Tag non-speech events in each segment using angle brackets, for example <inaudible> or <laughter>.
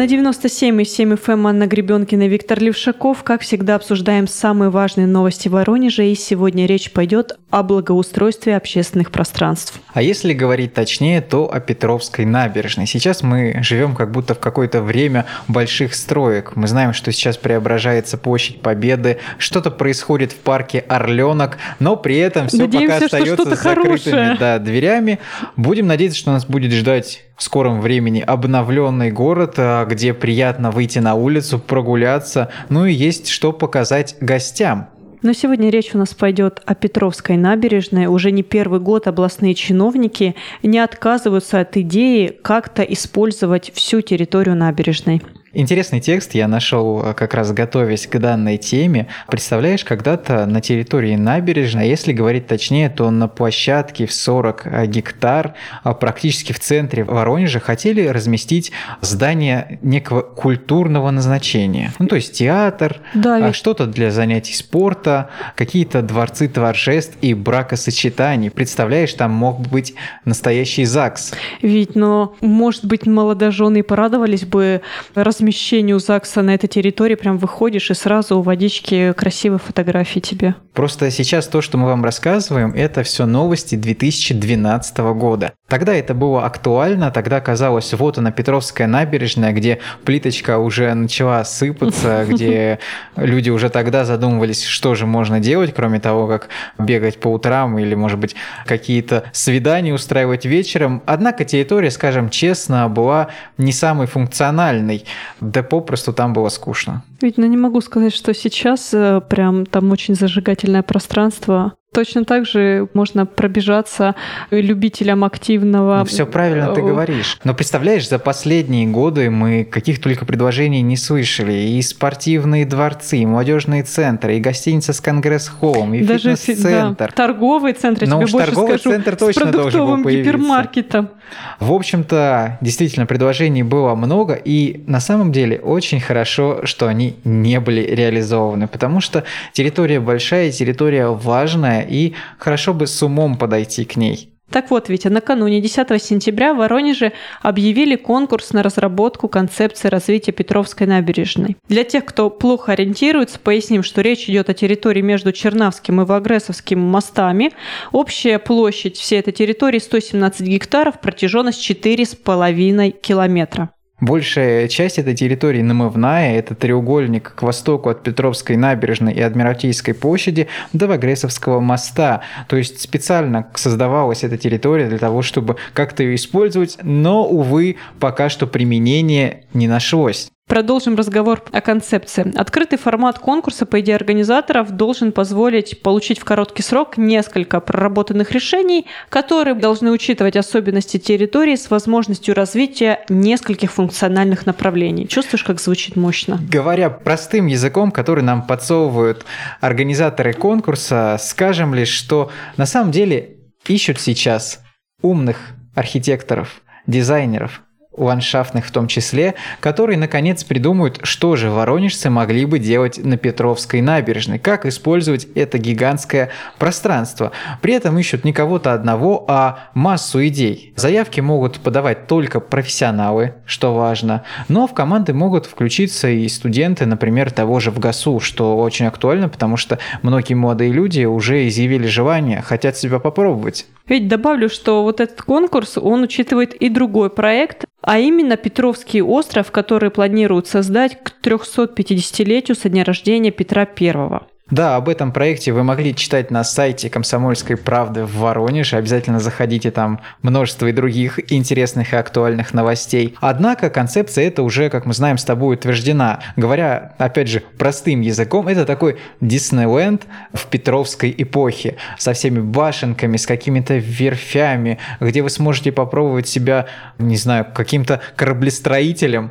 На 97,7 FM эм Анна Гребенкина и Виктор Левшаков. Как всегда, обсуждаем самые важные новости Воронежа. И сегодня речь пойдет о благоустройстве общественных пространств. А если говорить точнее, то о Петровской набережной. Сейчас мы живем как будто в какое-то время больших строек. Мы знаем, что сейчас преображается площадь Победы, что-то происходит в парке Орленок, но при этом все Надеемся, пока остается с закрытыми да, дверями. Будем надеяться, что нас будет ждать в скором времени обновленный город, а, где приятно выйти на улицу, прогуляться, ну и есть что показать гостям. Но сегодня речь у нас пойдет о Петровской набережной. Уже не первый год областные чиновники не отказываются от идеи как-то использовать всю территорию набережной. Интересный текст я нашел э, как раз готовясь к данной теме. Представляешь, когда-то на территории набережной, если говорить точнее, то на площадке в 40 э, гектар, а практически в центре Воронежа, хотели разместить здание некого культурного назначения. Ну, то есть театр, да, а что-то для занятий спорта, какие-то дворцы торжеств и бракосочетаний. Представляешь, там мог быть настоящий ЗАГС. Ведь, но, может быть, молодожены порадовались бы раз размещению ЗАГСа на этой территории прям выходишь и сразу у водички красивые фотографии тебе. Просто сейчас то, что мы вам рассказываем, это все новости 2012 года. Тогда это было актуально, тогда казалось, вот она Петровская набережная, где плиточка уже начала сыпаться, <laughs> где люди уже тогда задумывались, что же можно делать, кроме того, как бегать по утрам или, может быть, какие-то свидания устраивать вечером. Однако территория, скажем честно, была не самой функциональной да попросту там было скучно. Ведь ну, не могу сказать, что сейчас э, прям там очень зажигательное пространство. Точно так же можно пробежаться любителям активного. Ну, все правильно ты э, говоришь. Но представляешь, за последние годы мы каких только предложений не слышали. И спортивные дворцы, и молодежные центры, и гостиница с конгресс-холлом, и Даже фитнес-центр. Да, торговый центр, я Но тебе уж больше торговый скажу, центр точно с продуктовым должен был гипермаркетом. В общем-то, действительно, предложений было много, и на самом деле очень хорошо, что они не были реализованы, потому что территория большая, территория важная, и хорошо бы с умом подойти к ней. Так вот, ведь накануне 10 сентября в Воронеже объявили конкурс на разработку концепции развития Петровской набережной. Для тех, кто плохо ориентируется, поясним, что речь идет о территории между Чернавским и Вагресовским мостами. Общая площадь всей этой территории 117 гектаров, протяженность 4,5 километра. Большая часть этой территории намывная, это треугольник к востоку от Петровской набережной и Адмиралтейской площади до Вагресовского моста. То есть специально создавалась эта территория для того, чтобы как-то ее использовать, но, увы, пока что применения не нашлось. Продолжим разговор о концепции. Открытый формат конкурса, по идее организаторов, должен позволить получить в короткий срок несколько проработанных решений, которые должны учитывать особенности территории с возможностью развития нескольких функциональных направлений. Чувствуешь, как звучит мощно? Говоря простым языком, который нам подсовывают организаторы конкурса, скажем лишь, что на самом деле ищут сейчас умных архитекторов, дизайнеров, ландшафтных в том числе, которые наконец придумают, что же воронежцы могли бы делать на Петровской набережной, как использовать это гигантское пространство. При этом ищут не кого-то одного, а массу идей. Заявки могут подавать только профессионалы, что важно, но в команды могут включиться и студенты, например, того же в ГАСУ, что очень актуально, потому что многие молодые люди уже изъявили желание, хотят себя попробовать. Ведь добавлю, что вот этот конкурс, он учитывает и другой проект, а именно Петровский остров, который планируют создать к 350-летию со дня рождения Петра I. Да, об этом проекте вы могли читать на сайте «Комсомольской правды» в Воронеже. Обязательно заходите, там множество и других интересных и актуальных новостей. Однако концепция эта уже, как мы знаем, с тобой утверждена. Говоря, опять же, простым языком, это такой Диснейленд в Петровской эпохе со всеми башенками, с какими-то верфями, где вы сможете попробовать себя, не знаю, каким-то кораблестроителем,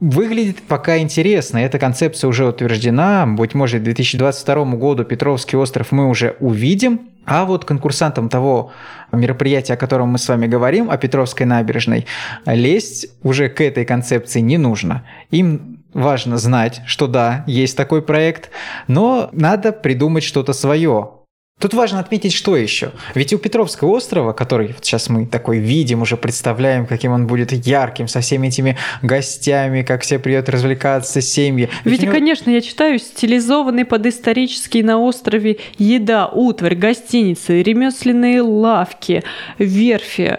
Выглядит пока интересно, эта концепция уже утверждена, быть может, к 2022 году Петровский остров мы уже увидим, а вот конкурсантам того мероприятия, о котором мы с вами говорим, о Петровской набережной, лезть уже к этой концепции не нужно. Им важно знать, что да, есть такой проект, но надо придумать что-то свое, Тут важно отметить, что еще. Ведь у Петровского острова, который вот сейчас мы такой видим, уже представляем, каким он будет ярким, со всеми этими гостями, как все придет развлекаться, семьи. Ведь, него... конечно, я читаю стилизованный под исторический на острове еда, утварь, гостиницы, ремесленные лавки, верфи.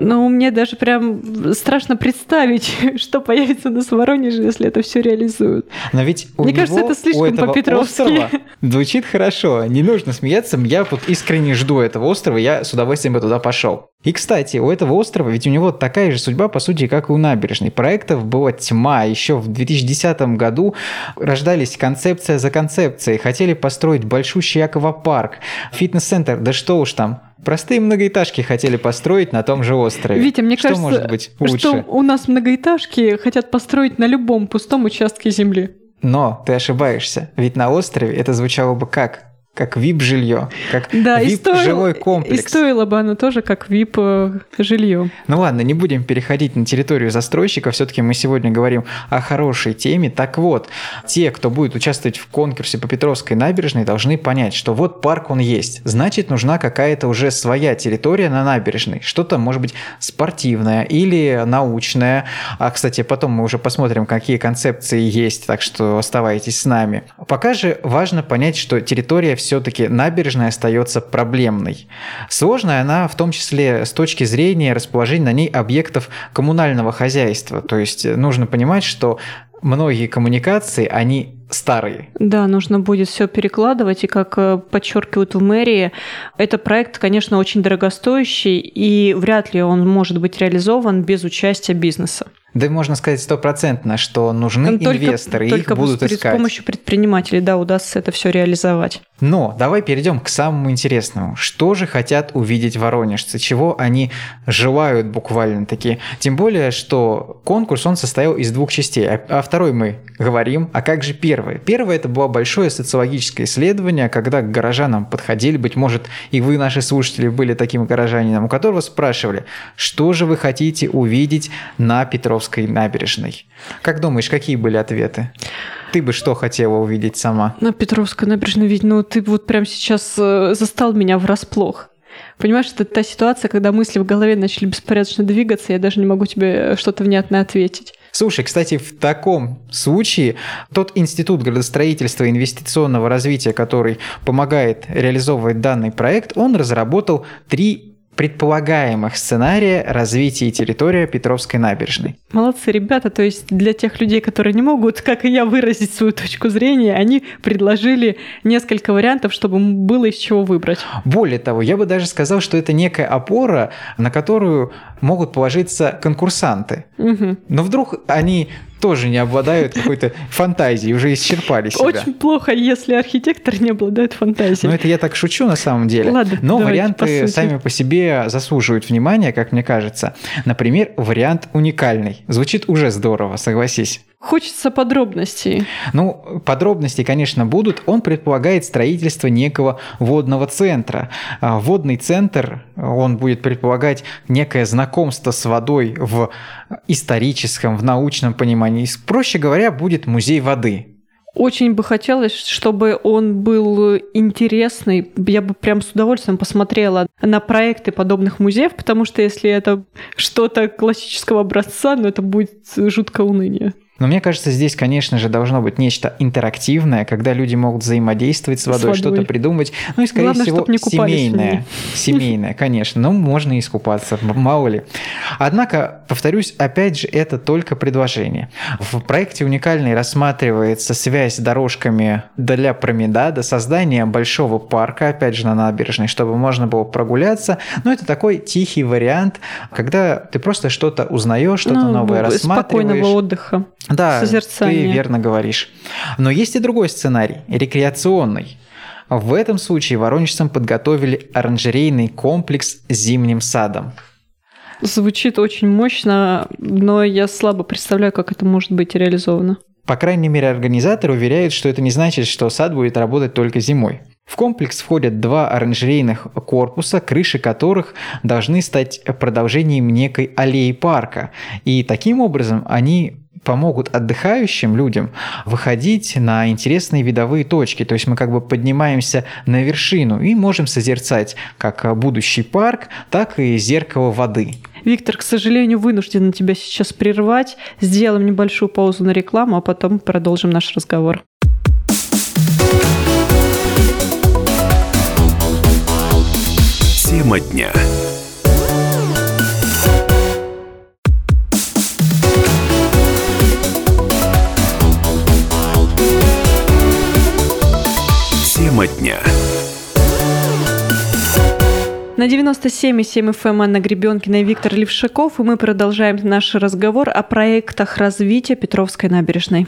Ну, мне даже прям страшно представить, <laughs> что появится на Воронеже, если это все реализуют. Но ведь у Мне него, кажется, это слишком по-петровски. Звучит хорошо, не нужно смеяться. Я вот искренне жду этого острова, я с удовольствием бы туда пошел. И, кстати, у этого острова ведь у него такая же судьба, по сути, как и у набережной. Проектов была тьма. Еще в 2010 году рождались концепция за концепцией. Хотели построить большущий аквапарк, фитнес-центр, да что уж там. Простые многоэтажки хотели построить на том же острове. Витя, мне что кажется, может быть лучше? что у нас многоэтажки хотят построить на любом пустом участке земли. Но ты ошибаешься, ведь на острове это звучало бы как? Как VIP-жилье, как да, VIP-жилой и комплекс. И стоило бы оно тоже как VIP-жилье. Ну ладно, не будем переходить на территорию застройщика, все-таки мы сегодня говорим о хорошей теме. Так вот, те, кто будет участвовать в конкурсе по Петровской набережной, должны понять, что вот парк он есть, значит нужна какая-то уже своя территория на набережной, что-то может быть спортивное или научное. А, кстати, потом мы уже посмотрим, какие концепции есть, так что оставайтесь с нами. Пока же важно понять, что территория все-таки набережная остается проблемной. Сложная она в том числе с точки зрения расположения на ней объектов коммунального хозяйства. То есть нужно понимать, что многие коммуникации, они старые. Да, нужно будет все перекладывать, и как э, подчеркивают в мэрии, это проект, конечно, очень дорогостоящий, и вряд ли он может быть реализован без участия бизнеса. Да можно сказать стопроцентно, что нужны только, инвесторы, только их будут искать. С помощью предпринимателей, да, удастся это все реализовать. Но давай перейдем к самому интересному. Что же хотят увидеть воронежцы? Чего они желают буквально таки? Тем более, что конкурс, он состоял из двух частей. А, а второй мы говорим. А как же первый? Первое это было большое социологическое исследование, когда к горожанам подходили, быть может, и вы, наши слушатели, были таким горожанином, у которого спрашивали, что же вы хотите увидеть на Петровской набережной. Как думаешь, какие были ответы? Ты бы что хотела увидеть сама? На Петровской набережной ведь, ну ты вот прям сейчас э, застал меня врасплох. Понимаешь, это та ситуация, когда мысли в голове начали беспорядочно двигаться, я даже не могу тебе что-то внятное ответить. Слушай, кстати, в таком случае тот институт градостроительства и инвестиционного развития, который помогает реализовывать данный проект, он разработал три предполагаемых сценария развития территории Петровской набережной. Молодцы ребята, то есть для тех людей, которые не могут, как и я, выразить свою точку зрения, они предложили несколько вариантов, чтобы было из чего выбрать. Более того, я бы даже сказал, что это некая опора, на которую могут положиться конкурсанты. Угу. Но вдруг они тоже не обладают какой-то фантазией, уже исчерпали себя. Очень плохо, если архитектор не обладает фантазией. Ну, это я так шучу на самом деле. Ладно, Но варианты по сами по себе заслуживают внимания, как мне кажется. Например, вариант уникальный. Звучит уже здорово, согласись. Хочется подробностей. Ну, подробности, конечно, будут. Он предполагает строительство некого водного центра. А, водный центр, он будет предполагать некое знакомство с водой в историческом, в научном понимании. Проще говоря, будет музей воды. Очень бы хотелось, чтобы он был интересный. Я бы прям с удовольствием посмотрела на проекты подобных музеев, потому что если это что-то классического образца, ну это будет жутко уныние. Но мне кажется, здесь, конечно же, должно быть нечто интерактивное, когда люди могут взаимодействовать с водой, с водой. что-то придумать. Ну и, скорее Главное, всего, не семейное. <laughs> Семейное, конечно. Но можно и искупаться, мало ли. Однако, повторюсь, опять же, это только предложение. В проекте «Уникальный» рассматривается связь с дорожками для променада, создание большого парка, опять же, на набережной, чтобы можно было прогуляться. Но это такой тихий вариант, когда ты просто что-то узнаешь, что-то ну, новое рассматриваешь. Спокойного отдыха. Да, созерцание. ты верно говоришь. Но есть и другой сценарий, рекреационный. В этом случае воронежцам подготовили оранжерейный комплекс с зимним садом. Звучит очень мощно, но я слабо представляю, как это может быть реализовано. По крайней мере, организаторы уверяют, что это не значит, что сад будет работать только зимой. В комплекс входят два оранжерейных корпуса, крыши которых должны стать продолжением некой аллеи парка. И таким образом они помогут отдыхающим людям выходить на интересные видовые точки. То есть мы как бы поднимаемся на вершину и можем созерцать как будущий парк, так и зеркало воды. Виктор, к сожалению, вынужден тебя сейчас прервать. Сделаем небольшую паузу на рекламу, а потом продолжим наш разговор. Тема дня. На 97,7 FM Анна Гребенкина и Виктор Левшаков, и мы продолжаем наш разговор о проектах развития Петровской набережной.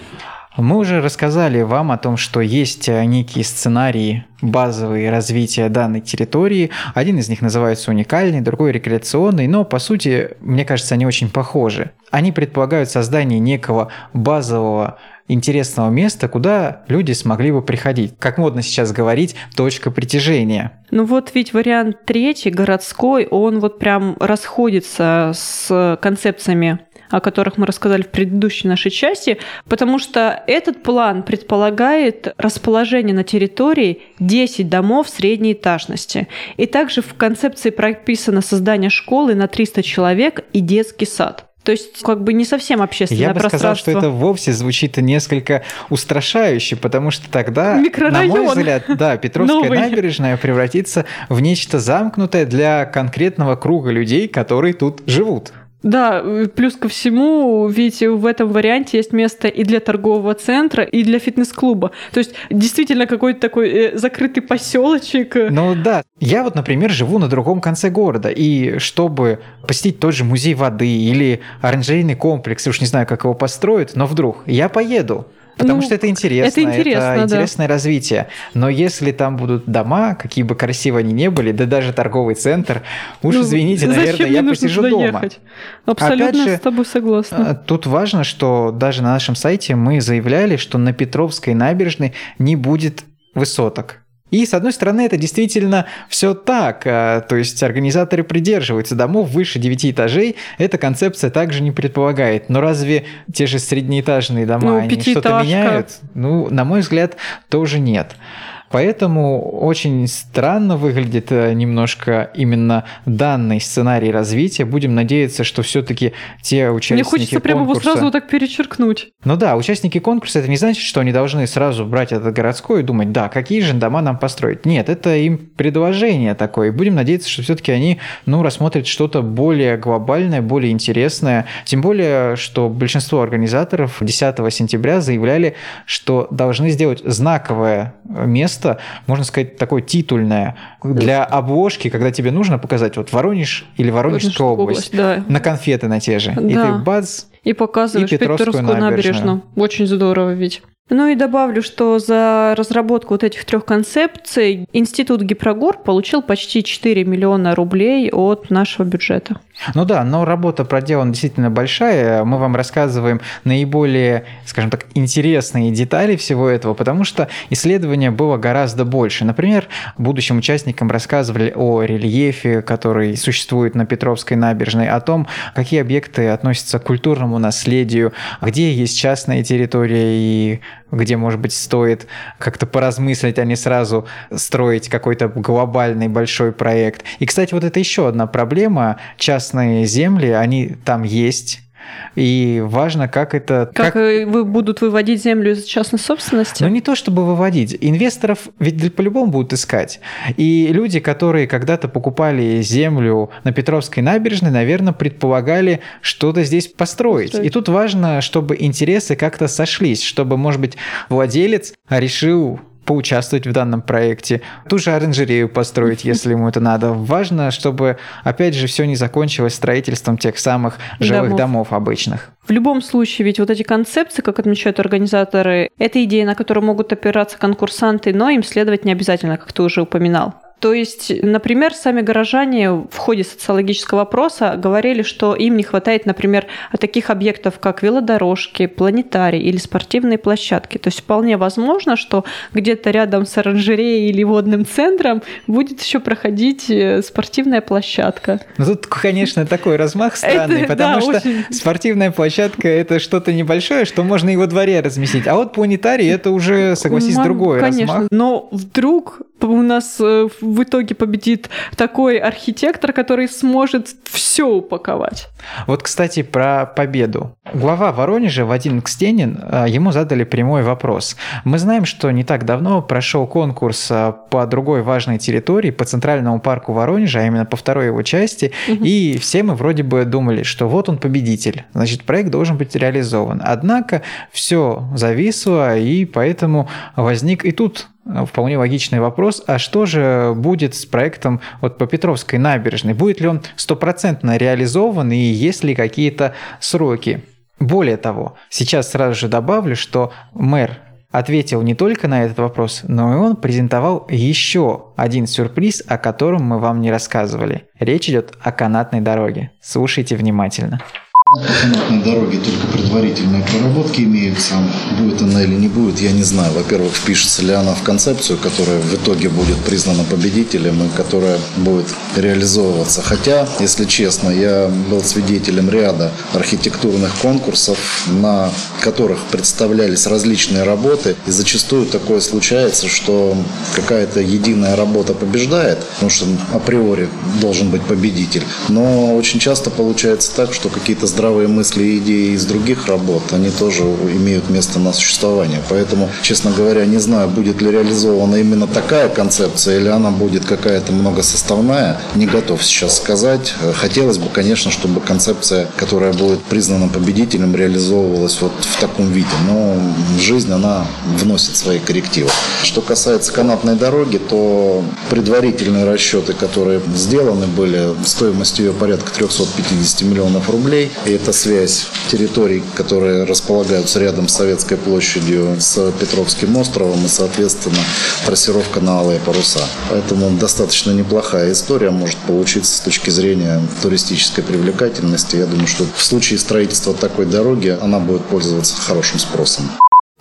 Мы уже рассказали вам о том, что есть э, некие сценарии базовые развития данной территории. Один из них называется уникальный, другой рекреационный, но по сути, мне кажется, они очень похожи. Они предполагают создание некого базового интересного места, куда люди смогли бы приходить. Как модно сейчас говорить, точка притяжения. Ну вот ведь вариант третий, городской, он вот прям расходится с концепциями о которых мы рассказали в предыдущей нашей части, потому что этот план предполагает расположение на территории 10 домов средней этажности. И также в концепции прописано создание школы на 300 человек и детский сад. То есть, как бы не совсем общественное Я бы пространство. сказал, что это вовсе звучит несколько устрашающе, потому что тогда, на мой взгляд, да, Петровская Новый. набережная превратится в нечто замкнутое для конкретного круга людей, которые тут живут. Да, плюс ко всему, ведь в этом варианте есть место и для торгового центра, и для фитнес-клуба. То есть действительно какой-то такой э, закрытый поселочек. Ну да. Я вот, например, живу на другом конце города, и чтобы посетить тот же музей воды или оранжерейный комплекс, уж не знаю, как его построят, но вдруг я поеду. Потому ну, что это интересно, это, интересно, это интересное да. развитие. Но если там будут дома, какие бы красивые они ни были, да даже торговый центр, уж ну, извините, наверное, я посижу дома. Ехать? Абсолютно Опять же, с тобой согласна. Э, тут важно, что даже на нашем сайте мы заявляли, что на Петровской набережной не будет высоток. И, с одной стороны, это действительно все так. А, то есть организаторы придерживаются домов выше 9 этажей. Эта концепция также не предполагает. Но разве те же среднеэтажные дома, ну, они что-то меняют? Ну, на мой взгляд, тоже нет. Поэтому очень странно выглядит э, немножко именно данный сценарий развития. Будем надеяться, что все-таки те участники Мне хочется прямо его сразу так перечеркнуть. Ну да, участники конкурса, это не значит, что они должны сразу брать этот городской и думать, да, какие же дома нам построить. Нет, это им предложение такое. Будем надеяться, что все-таки они, ну, рассмотрят что-то более глобальное, более интересное. Тем более, что большинство организаторов 10 сентября заявляли, что должны сделать знаковое место можно сказать, такое титульное для обложки, когда тебе нужно показать вот Воронеж или Воронежская область, область да. на конфеты на те же. Да. И ты бац, и показываешь и Петровскую, Петровскую набережную. набережную. Очень здорово ведь. Ну и добавлю, что за разработку вот этих трех концепций Институт Гипрогор получил почти 4 миллиона рублей от нашего бюджета. Ну да, но работа проделана действительно большая. Мы вам рассказываем наиболее, скажем так, интересные детали всего этого, потому что исследования было гораздо больше. Например, будущим участникам рассказывали о рельефе, который существует на Петровской набережной, о том, какие объекты относятся к культурному наследию, где есть частная территория и где, может быть, стоит как-то поразмыслить, а не сразу строить какой-то глобальный большой проект. И, кстати, вот это еще одна проблема. Частные земли, они там есть, и важно, как это... Как, как... вы будут выводить землю из частной собственности? Ну, не то чтобы выводить. Инвесторов ведь по-любому будут искать. И люди, которые когда-то покупали землю на Петровской набережной, наверное, предполагали что-то здесь построить. построить. И тут важно, чтобы интересы как-то сошлись, чтобы, может быть, владелец решил поучаствовать в данном проекте, ту же оранжерею построить, <laughs> если ему это надо. Важно, чтобы, опять же, все не закончилось строительством тех самых жилых домов. домов обычных. В любом случае, ведь вот эти концепции, как отмечают организаторы, это идея, на которую могут опираться конкурсанты, но им следовать не обязательно, как ты уже упоминал. То есть, например, сами горожане в ходе социологического опроса говорили, что им не хватает, например, таких объектов, как велодорожки, планетарий или спортивные площадки. То есть вполне возможно, что где-то рядом с оранжереей или водным центром будет еще проходить э, спортивная площадка. Ну тут, конечно, такой размах странный, это, потому да, что очень... спортивная площадка это что-то небольшое, что можно и во дворе разместить. А вот планетарий это уже, согласись, другой конечно. размах. Но вдруг у нас э, в итоге победит такой архитектор, который сможет все упаковать. Вот, кстати, про победу. Глава Воронежа Вадим Кстенин, э, ему задали прямой вопрос. Мы знаем, что не так давно прошел конкурс э, по другой важной территории, по Центральному парку Воронежа, а именно по второй его части, угу. и все мы вроде бы думали, что вот он победитель, значит, проект должен быть реализован. Однако все зависло, и поэтому возник и тут вполне логичный вопрос, а что же будет с проектом вот по Петровской набережной? Будет ли он стопроцентно реализован и есть ли какие-то сроки? Более того, сейчас сразу же добавлю, что мэр ответил не только на этот вопрос, но и он презентовал еще один сюрприз, о котором мы вам не рассказывали. Речь идет о канатной дороге. Слушайте внимательно. Канатной дороге только предварительные проработки имеются. Будет она или не будет, я не знаю. Во-первых, впишется ли она в концепцию, которая в итоге будет признана победителем и которая будет реализовываться. Хотя, если честно, я был свидетелем ряда архитектурных конкурсов, на которых представлялись различные работы. И зачастую такое случается, что какая-то единая работа побеждает, потому что априори должен быть победитель. Но очень часто получается так, что какие-то здравые мысли и идеи из других работ, они тоже имеют место на существование. Поэтому, честно говоря, не знаю, будет ли реализована именно такая концепция или она будет какая-то многосоставная. Не готов сейчас сказать. Хотелось бы, конечно, чтобы концепция, которая будет признана победителем, реализовывалась вот в таком виде. Но жизнь, она вносит свои коррективы. Что касается канатной дороги, то предварительные расчеты, которые сделаны были, стоимостью ее порядка 350 миллионов рублей. И это связь территорий, которые располагаются рядом с Советской площадью, с Петровским островом и, соответственно, трассировка на алые паруса. Поэтому достаточно неплохая история может получиться с точки зрения туристической привлекательности. Я думаю, что в случае строительства такой дороги она будет пользоваться хорошим спросом.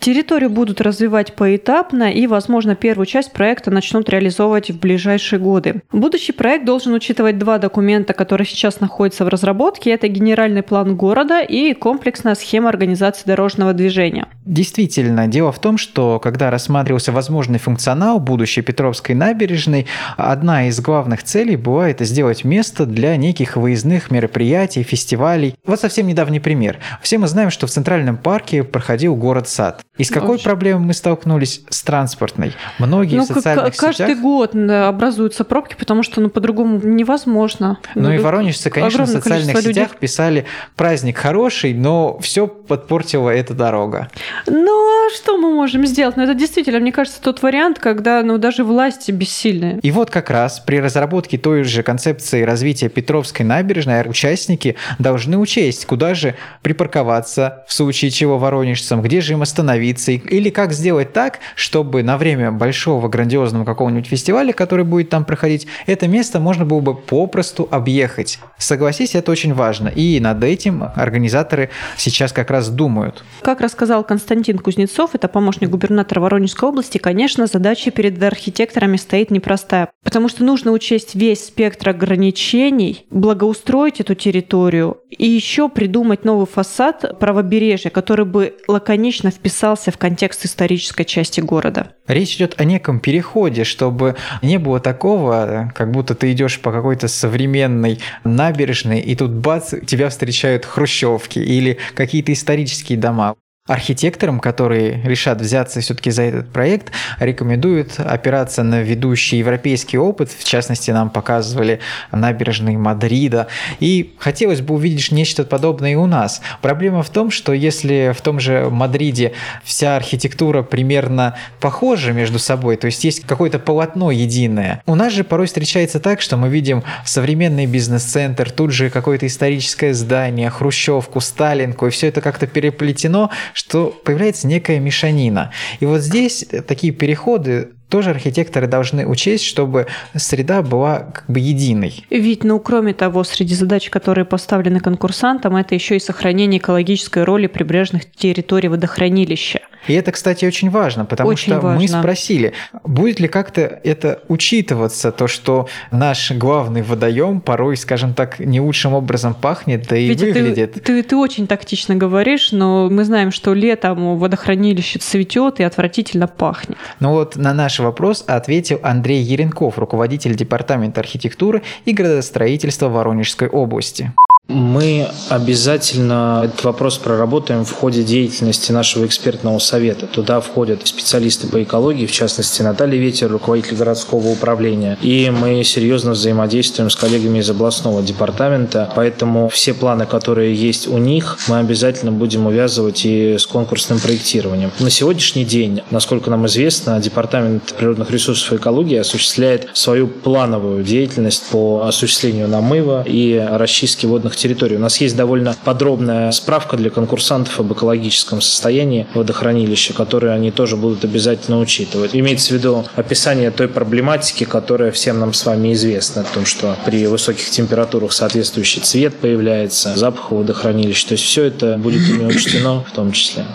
Территорию будут развивать поэтапно и, возможно, первую часть проекта начнут реализовывать в ближайшие годы. Будущий проект должен учитывать два документа, которые сейчас находятся в разработке. Это генеральный план города и комплексная схема организации дорожного движения. Действительно, дело в том, что когда рассматривался возможный функционал будущей Петровской набережной, одна из главных целей была это сделать место для неких выездных мероприятий, фестивалей. Вот совсем недавний пример. Все мы знаем, что в Центральном парке проходил город-сад. И с какой Очень. проблемой мы столкнулись? С транспортной. Многие ну, в социальных каждый сетях... год образуются пробки, потому что ну, по-другому невозможно. Ну, ну и воронежцы, конечно, в социальных сетях людей. писали «праздник хороший, но все подпортила эта дорога». Ну, а что мы можем сделать? Ну, это действительно, мне кажется, тот вариант, когда ну, даже власти бессильные. И вот как раз при разработке той же концепции развития Петровской набережной участники должны учесть, куда же припарковаться в случае чего воронежцам, где же им остановиться, остановиться, или как сделать так, чтобы на время большого грандиозного какого-нибудь фестиваля, который будет там проходить, это место можно было бы попросту объехать. Согласись, это очень важно. И над этим организаторы сейчас как раз думают. Как рассказал Константин Кузнецов, это помощник губернатора Воронежской области, конечно, задача перед архитекторами стоит непростая, потому что нужно учесть весь спектр ограничений, благоустроить эту территорию и еще придумать новый фасад правобережья, который бы лаконично вписал вписался в контекст исторической части города. Речь идет о неком переходе, чтобы не было такого, как будто ты идешь по какой-то современной набережной, и тут бац, тебя встречают хрущевки или какие-то исторические дома. Архитекторам, которые решат взяться все-таки за этот проект, рекомендуют опираться на ведущий европейский опыт. В частности, нам показывали набережные Мадрида. И хотелось бы увидеть нечто подобное и у нас. Проблема в том, что если в том же Мадриде вся архитектура примерно похожа между собой, то есть есть какое-то полотно единое, у нас же порой встречается так, что мы видим современный бизнес-центр, тут же какое-то историческое здание, хрущевку, сталинку, и все это как-то переплетено, что появляется некая мешанина. И вот здесь такие переходы тоже архитекторы должны учесть, чтобы среда была как бы единой. Ведь, ну, кроме того, среди задач, которые поставлены конкурсантам, это еще и сохранение экологической роли прибрежных территорий водохранилища. И это, кстати, очень важно, потому очень что важно. мы спросили, будет ли как-то это учитываться, то, что наш главный водоем порой, скажем так, не лучшим образом пахнет, да и Ведь выглядит. Ты, ты, ты очень тактично говоришь, но мы знаем, что летом водохранилище цветет и отвратительно пахнет. Ну вот на наш вопрос ответил Андрей Еренков, руководитель департамента архитектуры и градостроительства Воронежской области. Мы обязательно этот вопрос проработаем в ходе деятельности нашего экспертного совета. Туда входят специалисты по экологии, в частности Наталья Ветер, руководитель городского управления. И мы серьезно взаимодействуем с коллегами из областного департамента, поэтому все планы, которые есть у них, мы обязательно будем увязывать и с конкурсным проектированием. На сегодняшний день, насколько нам известно, Департамент природных ресурсов и экологии осуществляет свою плановую деятельность по осуществлению намыва и расчистки водных территорий. У нас есть довольно подробная справка для конкурсантов об экологическом состоянии водохранилища, которую они тоже будут обязательно учитывать. Имеется в виду описание той проблематики, которая всем нам с вами известна, о том, что при высоких температурах соответствующий цвет появляется, запах водохранилища. То есть все это будет ими учтено в том числе.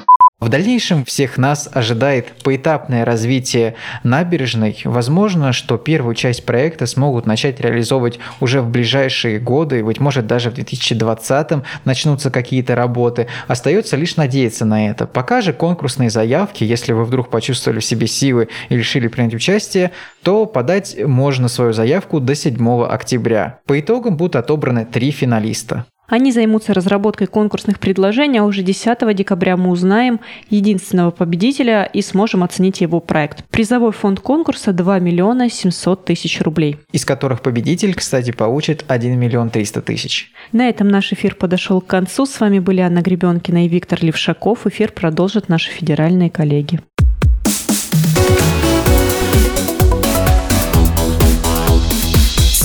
В дальнейшем всех нас ожидает поэтапное развитие набережной. Возможно, что первую часть проекта смогут начать реализовывать уже в ближайшие годы, быть может даже в 2020 начнутся какие-то работы. Остается лишь надеяться на это. Пока же конкурсные заявки, если вы вдруг почувствовали в себе силы и решили принять участие, то подать можно свою заявку до 7 октября. По итогам будут отобраны три финалиста. Они займутся разработкой конкурсных предложений, а уже 10 декабря мы узнаем единственного победителя и сможем оценить его проект. Призовой фонд конкурса 2 миллиона 700 тысяч рублей. Из которых победитель, кстати, получит 1 миллион 300 тысяч. На этом наш эфир подошел к концу. С вами были Анна Гребенкина и Виктор Левшаков. Эфир продолжат наши федеральные коллеги.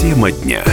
Тема дня.